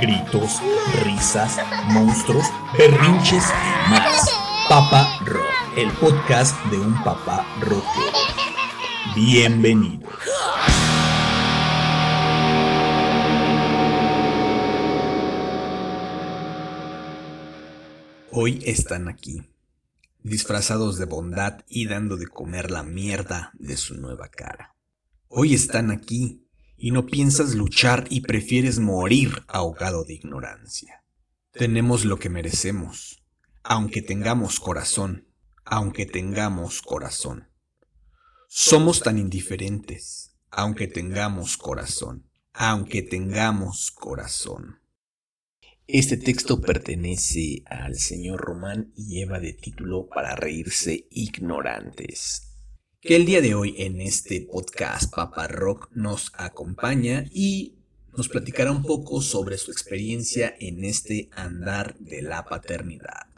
Gritos, risas, monstruos, berrinches y más. Papa Rock, el podcast de un papá rockero. Bienvenidos. Hoy están aquí, disfrazados de bondad y dando de comer la mierda de su nueva cara. Hoy están aquí y no piensas luchar y prefieres morir ahogado de ignorancia. Tenemos lo que merecemos, aunque tengamos corazón, aunque tengamos corazón. Somos tan indiferentes, aunque tengamos corazón, aunque tengamos corazón. Este texto pertenece al señor Román y lleva de título Para reírse ignorantes que el día de hoy en este podcast Papa Rock nos acompaña y nos platicará un poco sobre su experiencia en este andar de la paternidad.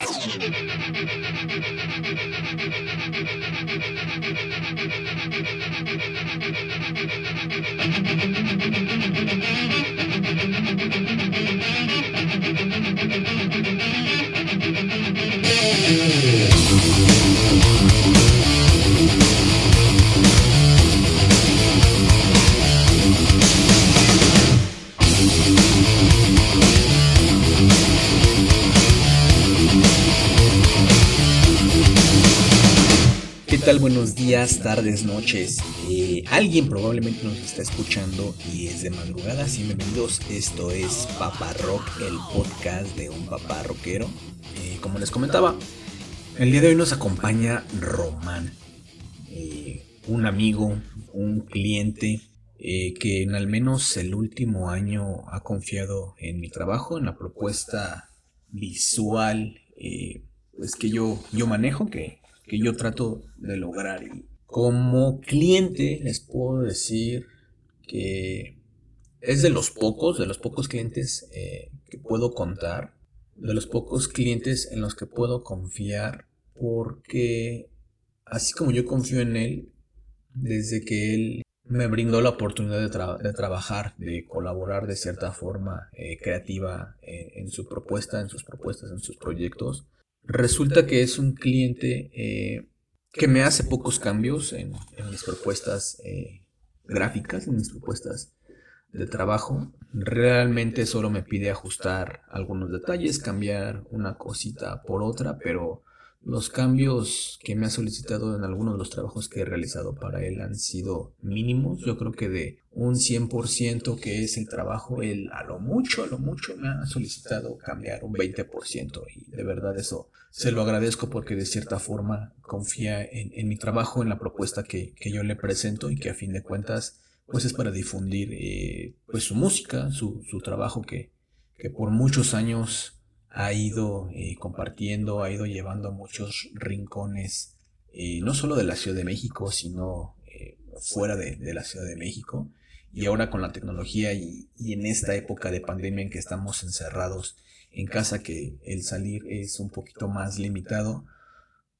Buenos días, tardes, noches. Eh, alguien probablemente nos está escuchando y es de madrugada. Sí, bienvenidos. Esto es Papa Rock, el podcast de un papá rockero. Eh, como les comentaba, el día de hoy nos acompaña Román, eh, un amigo, un cliente que en al menos el último año ha confiado en mi trabajo, en la propuesta visual pues que yo, yo manejo, que que yo trato de lograr. Y como cliente les puedo decir que es de los pocos, de los pocos clientes eh, que puedo contar, de los pocos clientes en los que puedo confiar, porque así como yo confío en él, desde que él me brindó la oportunidad de, trabajar, de colaborar de cierta forma eh, creativa eh, en su propuesta, en sus propuestas, en sus proyectos, Resulta que es un cliente eh, que me hace pocos cambios en, mis propuestas eh, gráficas, en mis propuestas de trabajo. Realmente solo me pide ajustar algunos detalles, cambiar una cosita por otra, pero los cambios que me ha solicitado en algunos de los trabajos que he realizado para él han sido mínimos. Yo creo que de un 100% que es el trabajo, él a lo mucho, a lo mucho me ha solicitado cambiar un 20%. Y de verdad eso se lo agradezco porque de cierta forma confía en, mi trabajo, en la propuesta que, yo le presento y que a fin de cuentas pues es para difundir eh, pues su música, su, su trabajo que, que por muchos años ha ido eh, compartiendo, ha ido llevando a muchos rincones, eh, no solo de la Ciudad de México, sino eh, fuera de, la Ciudad de México. Y ahora con la tecnología y, en esta época de pandemia en que estamos encerrados en casa, que el salir es un poquito más limitado,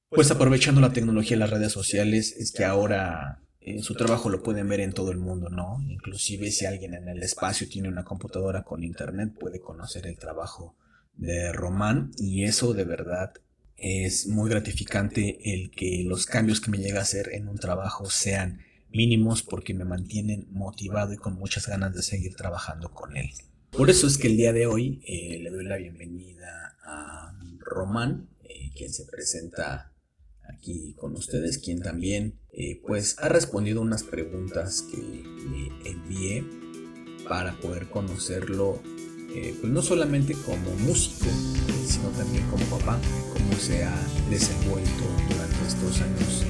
pues aprovechando la tecnología y las redes sociales, es que ahora su trabajo lo pueden ver en todo el mundo, ¿no? Inclusive si alguien en el espacio tiene una computadora con internet, puede conocer el trabajo de Román y eso de verdad es muy gratificante el que los cambios que me llega a hacer en un trabajo sean mínimos porque me mantienen motivado y con muchas ganas de seguir trabajando con él. Por eso es que el día de hoy eh, le doy la bienvenida a Román, eh, quien se presenta aquí con ustedes, quien también eh, pues ha respondido unas preguntas que le envié para poder conocerlo eh, pues no solamente como músico, sino también como papá, cómo se ha desenvuelto durante estos años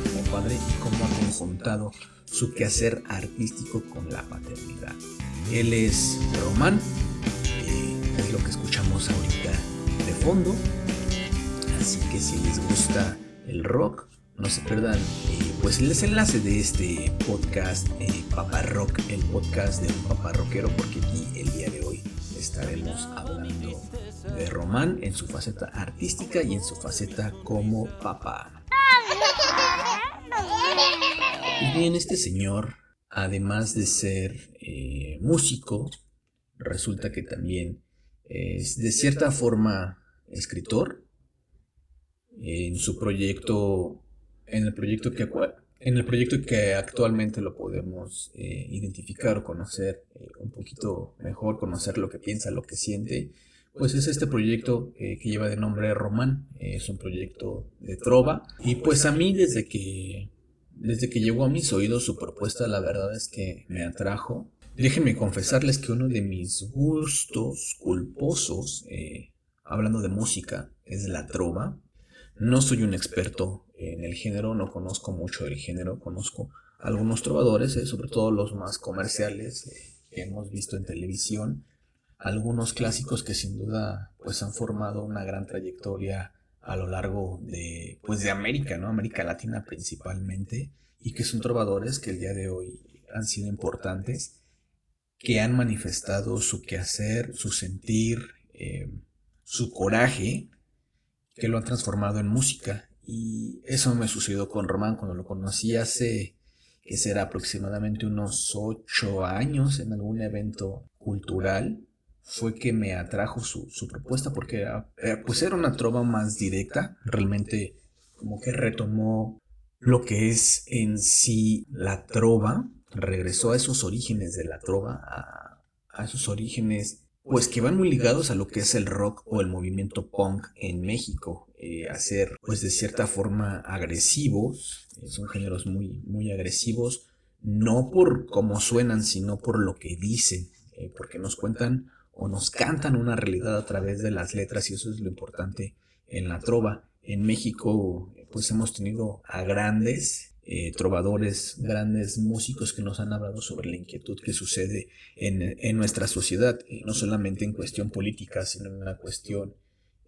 como padre y cómo ha conjuntado su quehacer artístico con la paternidad. Él es Román, eh, es lo que escuchamos ahorita de fondo, así que si les gusta el rock, no se pierdan eh, pues el desenlace de este podcast Papá Rock, el podcast de un papá rockero, porque aquí el día estaremos hablando de Román en su faceta artística y en su faceta como papá. Pues bien, este señor, además de ser eh, músico, resulta que también es de cierta forma escritor. En su proyecto, en el proyecto que, en el proyecto que actualmente lo podemos eh, identificar o conocer eh, un poquito mejor, conocer lo que piensa, lo que siente, pues es este proyecto que lleva de nombre Román. es un proyecto de trova. Y pues a mí desde que desde que llegó a mis oídos su propuesta, la verdad es que me atrajo. Déjenme confesarles que uno de mis gustos culposos, eh, hablando de música, es la trova. No soy un experto en el género, no conozco mucho del género, conozco algunos trovadores, eh, sobre todo los más comerciales eh, que hemos visto en televisión, algunos clásicos que sin duda pues han formado una gran trayectoria a lo largo de, pues de América, ¿no? América Latina principalmente, y que son trovadores que el día de hoy han sido importantes, que han manifestado su quehacer, su sentir, eh, su coraje, que lo han transformado en música. Y eso me sucedió con Román cuando lo conocí hace, que será aproximadamente unos ocho años en algún evento cultural. Fue que me atrajo su, propuesta porque era, pues era una trova más directa, realmente como que retomó lo que es en sí la trova, regresó a esos orígenes de la trova, a, esos orígenes pues que van muy ligados a lo que es el rock o el movimiento punk en México, eh, a ser pues de cierta forma agresivos, eh, son géneros muy, muy agresivos, no por cómo suenan, sino por lo que dicen, porque nos cuentan o nos cantan una realidad a través de las letras y eso es lo importante en la trova. En México pues hemos tenido a grandes eh, trovadores, grandes músicos que nos han hablado sobre la inquietud que sucede en, nuestra sociedad, no solamente en cuestión política, sino en una cuestión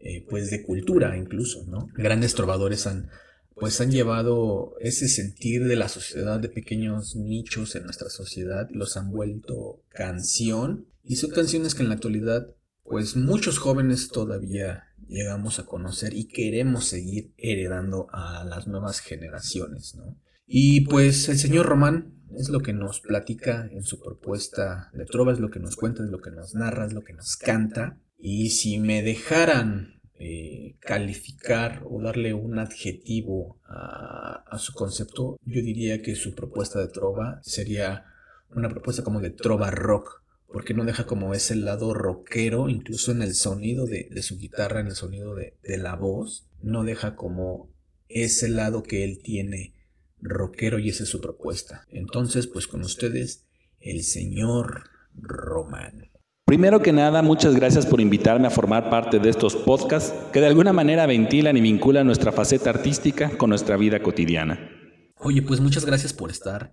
eh, pues de cultura incluso, ¿no? Grandes trovadores han pues han llevado ese sentir de la sociedad de pequeños nichos en nuestra sociedad, los han vuelto canción y son canciones que en la actualidad pues muchos jóvenes todavía llegamos a conocer y queremos seguir heredando a las nuevas generaciones, ¿no? Y pues el señor Román es lo que nos platica en su propuesta de trova, es lo que nos cuenta, es lo que nos narra, es lo que nos canta. Y si me dejaran eh, calificar o darle un adjetivo a, su concepto, yo diría que su propuesta de trova sería una propuesta como de trova rock, porque no deja como ese lado rockero, incluso en el sonido de, su guitarra, en el sonido de, de, la voz, no deja como ese lado que él tiene rockero y esa es su propuesta. Entonces, pues con ustedes, el señor Román. Primero que nada, muchas gracias por invitarme a formar parte de estos podcasts que de alguna manera ventilan y vinculan nuestra faceta artística con nuestra vida cotidiana. Oye, pues muchas gracias por estar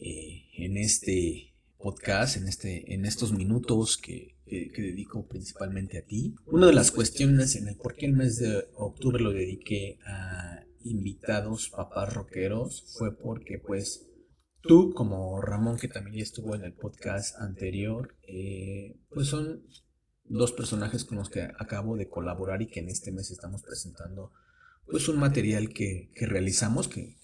eh, en este podcast, en, este, en estos minutos que, dedico principalmente a ti. Una de las cuestiones en el por qué el mes de octubre lo dediqué a invitados papás rockeros fue porque pues Tú, como Ramón, que también ya estuvo en el podcast anterior, eh, pues son dos personajes con los que acabo de colaborar y que en este mes estamos presentando pues un material que, realizamos, que,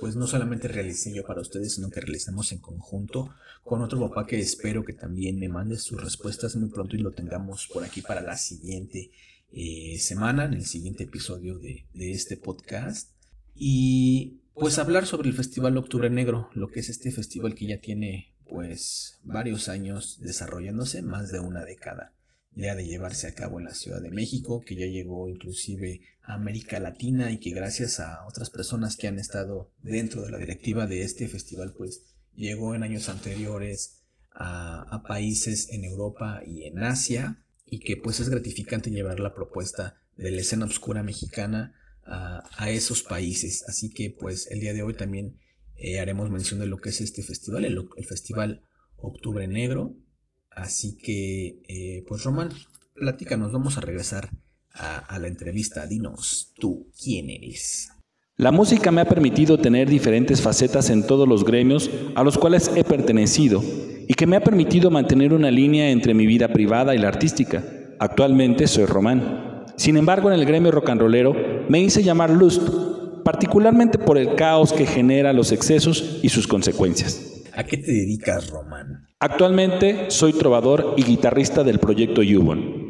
pues no solamente realicé yo para ustedes, sino que realizamos en conjunto con otro papá que espero que también me mande sus respuestas muy pronto y lo tengamos por aquí para la siguiente eh, semana, en el siguiente episodio de, de este podcast. Y pues hablar sobre el Festival Octubre Negro, lo que es este festival que ya tiene pues varios años desarrollándose, más de una década ya de llevarse a cabo en la Ciudad de México, que ya llegó inclusive a América Latina y que gracias a otras personas que han estado dentro de la directiva de este festival, pues llegó en años anteriores a, a países en Europa y en Asia y que pues es gratificante llevar la propuesta de la escena oscura mexicana a, esos países. Así que pues el día de hoy también eh, haremos mención de lo que es este festival, el, Festival Octubre Negro. Así que eh, pues Román, platícanos, vamos a regresar a, a la entrevista. Dinos tú, ¿quién eres? La música me ha permitido tener diferentes facetas en todos los gremios a los cuales he pertenecido y que me ha permitido mantener una línea entre mi vida privada y la artística. Actualmente soy Román. Sin embargo, en el gremio rollero me hice llamar Lust, particularmente por el caos que genera los excesos y sus consecuencias. ¿A qué te dedicas, Román? Actualmente soy trovador y guitarrista del proyecto Yubon.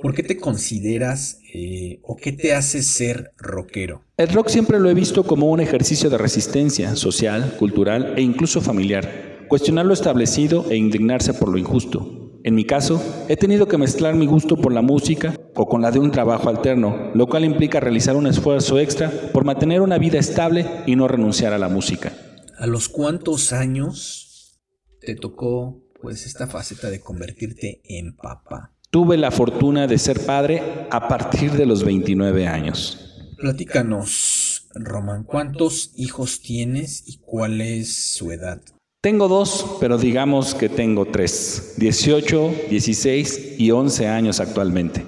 ¿Por qué te consideras eh, o qué te hace ser rockero? El rock siempre lo he visto como un ejercicio de resistencia social, cultural e incluso familiar. Cuestionar lo establecido e indignarse por lo injusto. En mi caso, he tenido que mezclar mi gusto por la música o con la de un trabajo alterno, lo cual implica realizar un esfuerzo extra por mantener una vida estable y no renunciar a la música. ¿A los cuántos años te tocó pues esta faceta de convertirte en papá? Tuve la fortuna de ser padre a partir de los 29 años. Platícanos, Román, ¿cuántos hijos tienes y cuál es su edad? Tengo dos, pero digamos que tengo tres, 18, 16 y 11 años actualmente.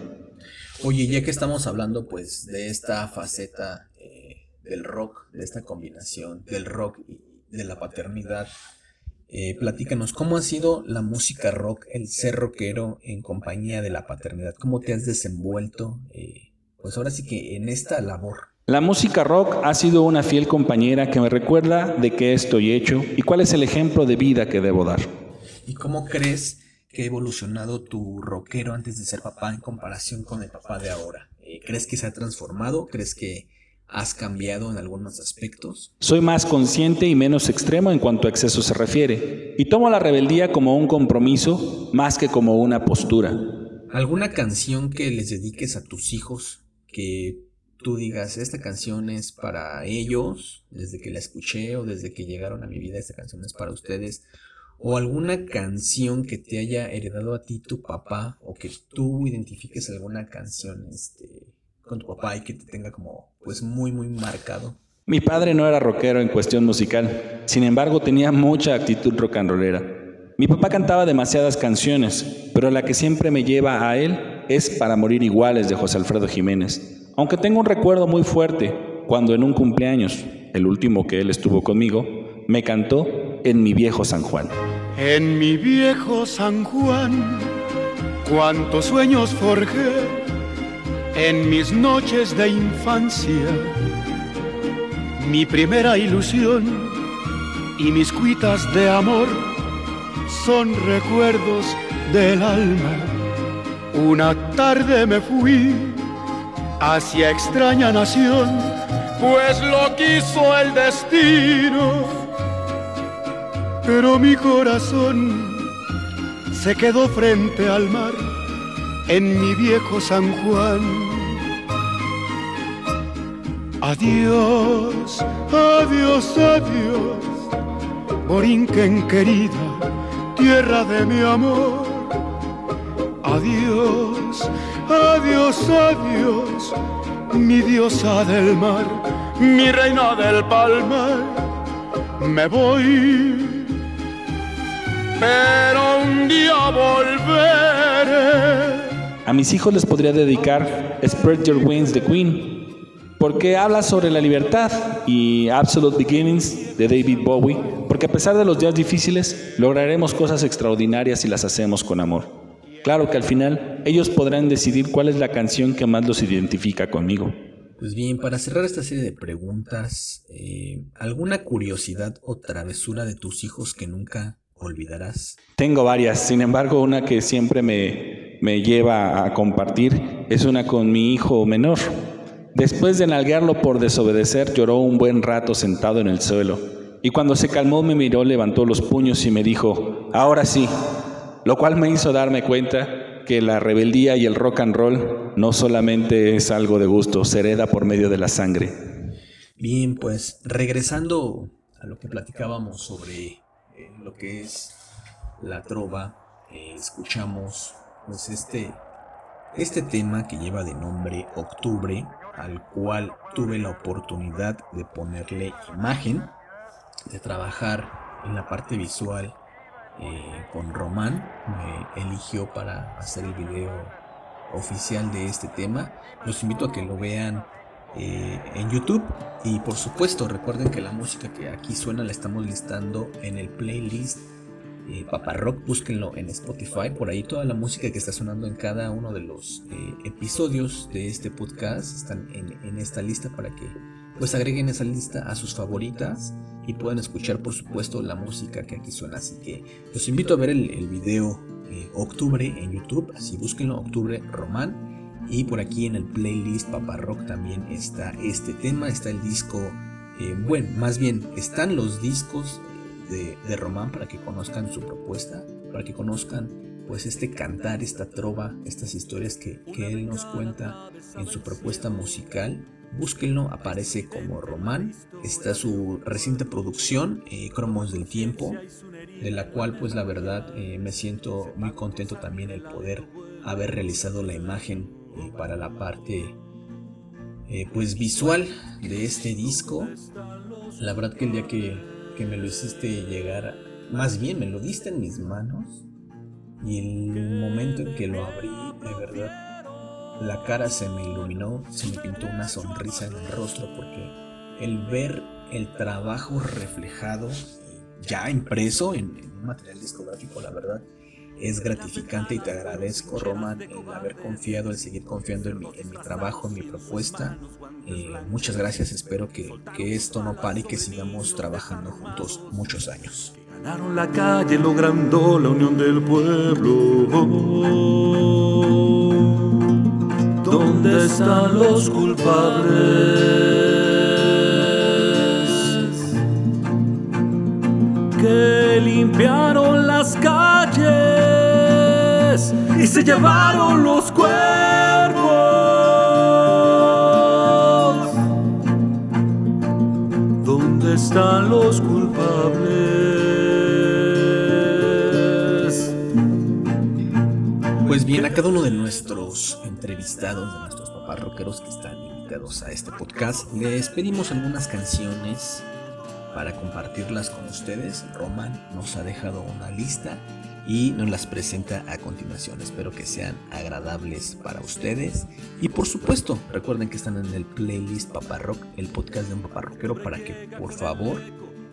Oye, ya que estamos hablando pues de esta faceta eh, del rock, de esta combinación del rock y de la paternidad, eh, platícanos, ¿cómo ha sido la música rock, el ser rockero en compañía de la paternidad? ¿Cómo te has desenvuelto? Eh, pues ahora sí que en esta labor. La música rock ha sido una fiel compañera que me recuerda de qué estoy hecho y cuál es el ejemplo de vida que debo dar. ¿Y cómo crees que ha evolucionado tu rockero antes de ser papá en comparación con el papá de ahora? Eh, ¿Crees que se ha transformado? ¿Crees que ¿Has cambiado en algunos aspectos? Soy más consciente y menos extremo en cuanto a exceso se refiere, y tomo la rebeldía como un compromiso más que como una postura. ¿Alguna canción que les dediques a tus hijos que tú digas, esta canción es para ellos, desde que la escuché o desde que llegaron a mi vida, esta canción es para ustedes? ¿O alguna canción que te haya heredado a ti tu papá o que tú identifiques alguna canción este, con tu papá y que te tenga como pues muy muy marcado? Mi padre no era rockero en cuestión musical, sin embargo tenía mucha actitud rock and rollera. Mi papá cantaba demasiadas canciones, pero la que siempre me lleva a él es Para morir iguales de José Alfredo Jiménez. Aunque tengo un recuerdo muy fuerte cuando en un cumpleaños, el último que él estuvo conmigo, me cantó En mi viejo San Juan. En mi viejo San Juan, cuántos sueños forjé en mis noches de infancia, mi primera ilusión y mis cuitas de amor son recuerdos del alma. Una tarde me fui hacia extraña nación, pues lo quiso el destino. Pero mi corazón se quedó frente al mar en mi viejo San Juan. Adiós, adiós, adiós, Borinquen querida, tierra de mi amor. Adiós, adiós, adiós, mi diosa del mar, mi reina del palmar. Me voy, pero un día volveré a mis hijos les podría dedicar Spread Your Wings de Queen, porque habla sobre la libertad y Absolute Beginnings de David Bowie, porque a pesar de los días difíciles, lograremos cosas extraordinarias si las hacemos con amor. Claro que al final ellos podrán decidir cuál es la canción que más los identifica conmigo. Pues bien, para cerrar esta serie de preguntas, eh, ¿alguna curiosidad o travesura de tus hijos que nunca olvidarás? Tengo varias, sin embargo, una que siempre me, me lleva a compartir es una con mi hijo menor. Después de nalguearlo por desobedecer, lloró un buen rato sentado en el suelo. Y cuando se calmó me miró, levantó los puños y me dijo, ahora sí, lo cual me hizo darme cuenta que la rebeldía y el rock and roll no solamente es algo de gusto, se hereda por medio de la sangre. Bien, pues regresando a lo que platicábamos sobre eh, lo que es la trova, eh, escuchamos pues este, este tema que lleva de nombre Octubre, al cual tuve la oportunidad de ponerle imagen, de trabajar en la parte visual eh, con Román, me eligió para hacer el video oficial de este tema. Los invito a que lo vean eh, en YouTube. Y por supuesto recuerden que la música que aquí suena la estamos listando en el playlist eh, Papa Rock, búsquenlo en Spotify, por ahí toda la música que está sonando en cada uno de los eh, episodios de este podcast están en, esta lista para que pues agreguen esa lista a sus favoritas y pueden escuchar por supuesto la música que aquí suena. Así que los invito a ver el, video eh, Octubre en YouTube, así búsquenlo, Octubre Román. Y por aquí en el playlist Papa Rock también está este tema, está el disco, eh, bueno, más bien están los discos de, de Román para que conozcan su propuesta, para que conozcan pues este cantar, esta trova, estas historias que, que, él nos cuenta en su propuesta musical. Búsquenlo, aparece como Román. Está su reciente producción, eh, Cromos del Tiempo, de la cual pues la verdad eh, me siento muy contento también el poder haber realizado la imagen eh, para la parte pues visual de este disco. La verdad que el día que, que me lo hiciste llegar, más bien me lo diste en mis manos, y el momento en que lo abrí, de verdad, la cara se me iluminó, se me pintó una sonrisa en el rostro porque el ver el trabajo reflejado, ya impreso en, en un material discográfico, la verdad, es gratificante y te agradezco, Roman, el haber confiado, el seguir confiando en mi, en mi trabajo, en mi propuesta. Eh, muchas gracias, espero que, que esto no pare y que sigamos trabajando juntos muchos años. Ganaron la calle logrando la unión del pueblo. ¿Dónde están los culpables? Que limpiaron las calles y se llevaron los cuerpos. ¿Dónde están los culpables? Pues bien, a cada uno de nuestros entrevistados, de nuestros papás rockeros que están invitados a este podcast, les pedimos algunas canciones para compartirlas con ustedes. Roman nos ha dejado una lista y nos las presenta a continuación. Espero que sean agradables para ustedes. Y por supuesto, recuerden que están en el playlist Papá Rock, el podcast de un papá rockero, para que por favor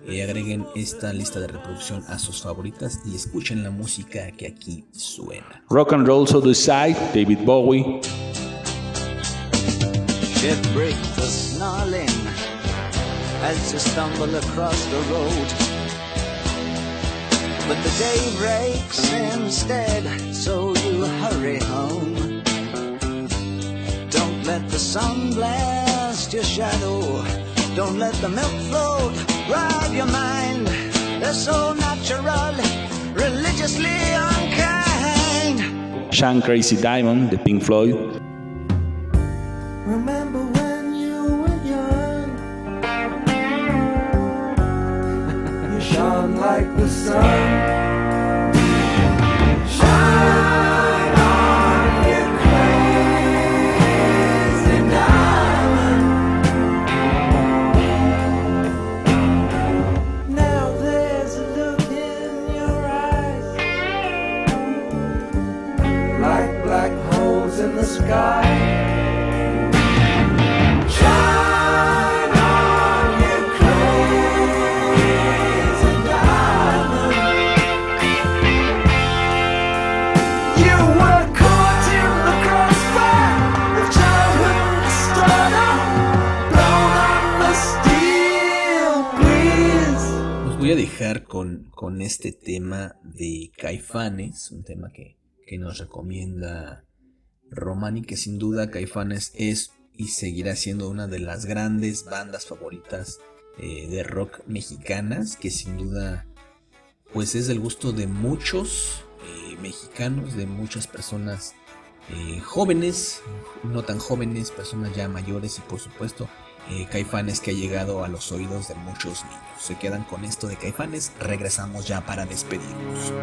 eh, agreguen esta lista de reproducción a sus favoritas y escuchen la música que aquí suena. Rock and Roll So Decide, David Bowie. Ship break the snarling as you stumble across the road. But the day breaks instead, so you hurry home. Don't let the sun blast your shadow. Don't let the milk float rob your mind. They're so natural, religiously unkind. Sean Crazy Diamond the Pink Floyd. Remember when you were young? you shone like the sun. De Caifanes, un tema que, que nos recomienda Romani, que sin duda Caifanes es y seguirá siendo una de las grandes bandas favoritas eh, de rock mexicanas, que sin duda pues es del gusto de muchos eh, mexicanos, de muchas personas eh, jóvenes, no tan jóvenes, personas ya mayores y por supuesto eh, Caifanes que ha llegado a los oídos de muchos niños. Se quedan con esto de Caifanes, regresamos ya para despedirnos.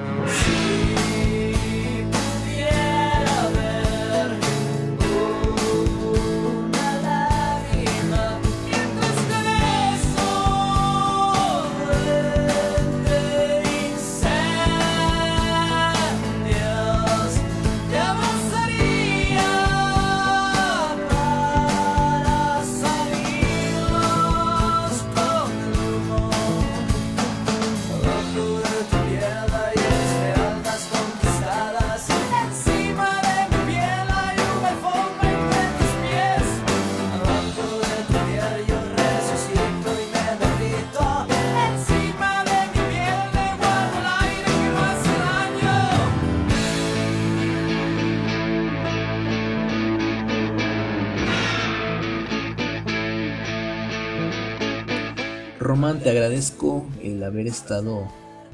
Te agradezco el haber estado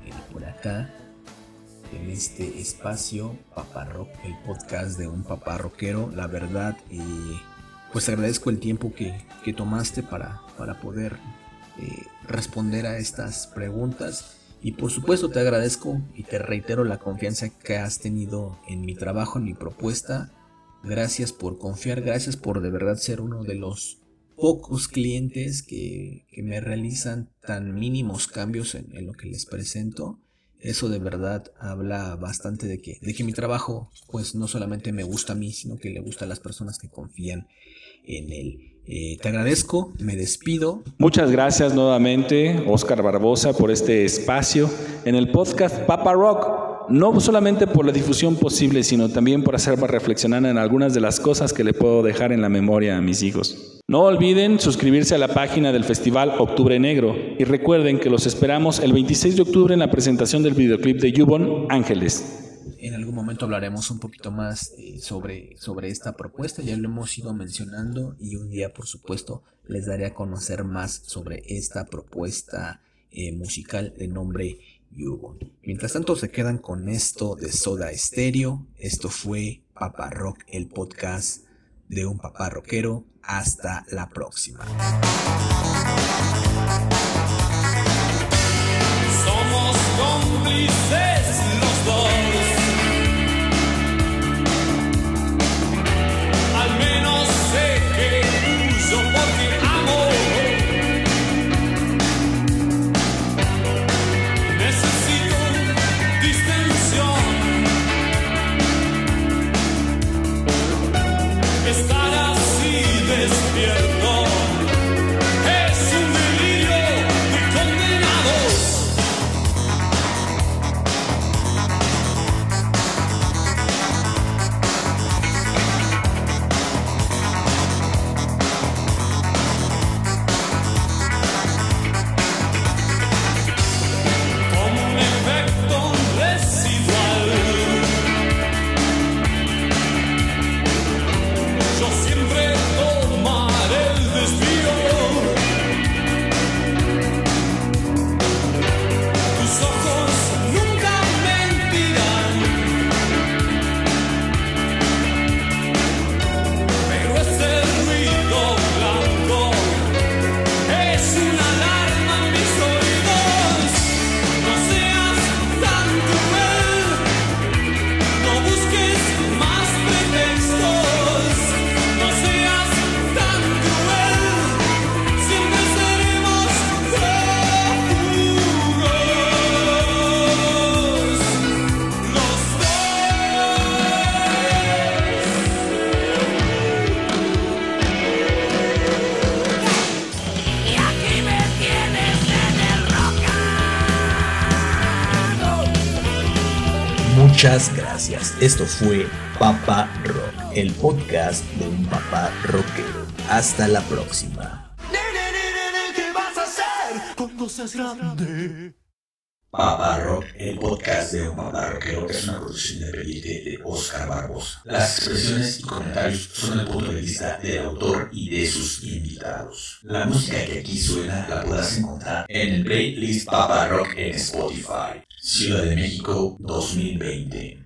eh, por acá en este espacio Papá Rock, el podcast de un papá rockero. La verdad, eh, pues agradezco el tiempo que, que tomaste para, para poder eh, responder a estas preguntas. Y por supuesto te agradezco y te reitero la confianza que has tenido en mi trabajo, en mi propuesta. Gracias por confiar, gracias por de verdad ser uno de los pocos clientes que, que me realizan tan mínimos cambios en, lo que les presento. Eso de verdad habla bastante de que, de que mi trabajo pues no solamente me gusta a mí, sino que le gusta a las personas que confían en él. Eh, te agradezco, me despido. Muchas gracias nuevamente, Oscar Barbosa, por este espacio en el podcast Papa Rock. No solamente por la difusión posible, sino también por hacerme reflexionar en algunas de las cosas que le puedo dejar en la memoria a mis hijos. No olviden suscribirse a la página del Festival Octubre Negro y recuerden que los esperamos el 26 de octubre en la presentación del videoclip de Yubon Ángeles. En algún momento hablaremos un poquito más eh, sobre, sobre esta propuesta, ya lo hemos ido mencionando y un día por supuesto les daré a conocer más sobre esta propuesta eh, musical de nombre Yubon. Mientras tanto se quedan con esto de Soda Stereo, esto fue Papa Rock, el podcast de un papá rockero. Hasta la próxima. Somos cómplices Muchas gracias. Esto fue Papa Rock, el podcast de un papá rockero. Hasta la próxima. ¿Qué vas a hacer cuando seas grande? Papá Rock, el podcast de un papá rockero, es una producción independiente de Oscar Barbosa. Las expresiones y comentarios son el punto de vista del autor y de sus invitados. La música que aquí suena la podrás encontrar en el playlist Papá Rock en Spotify. Ciudad de México 2020.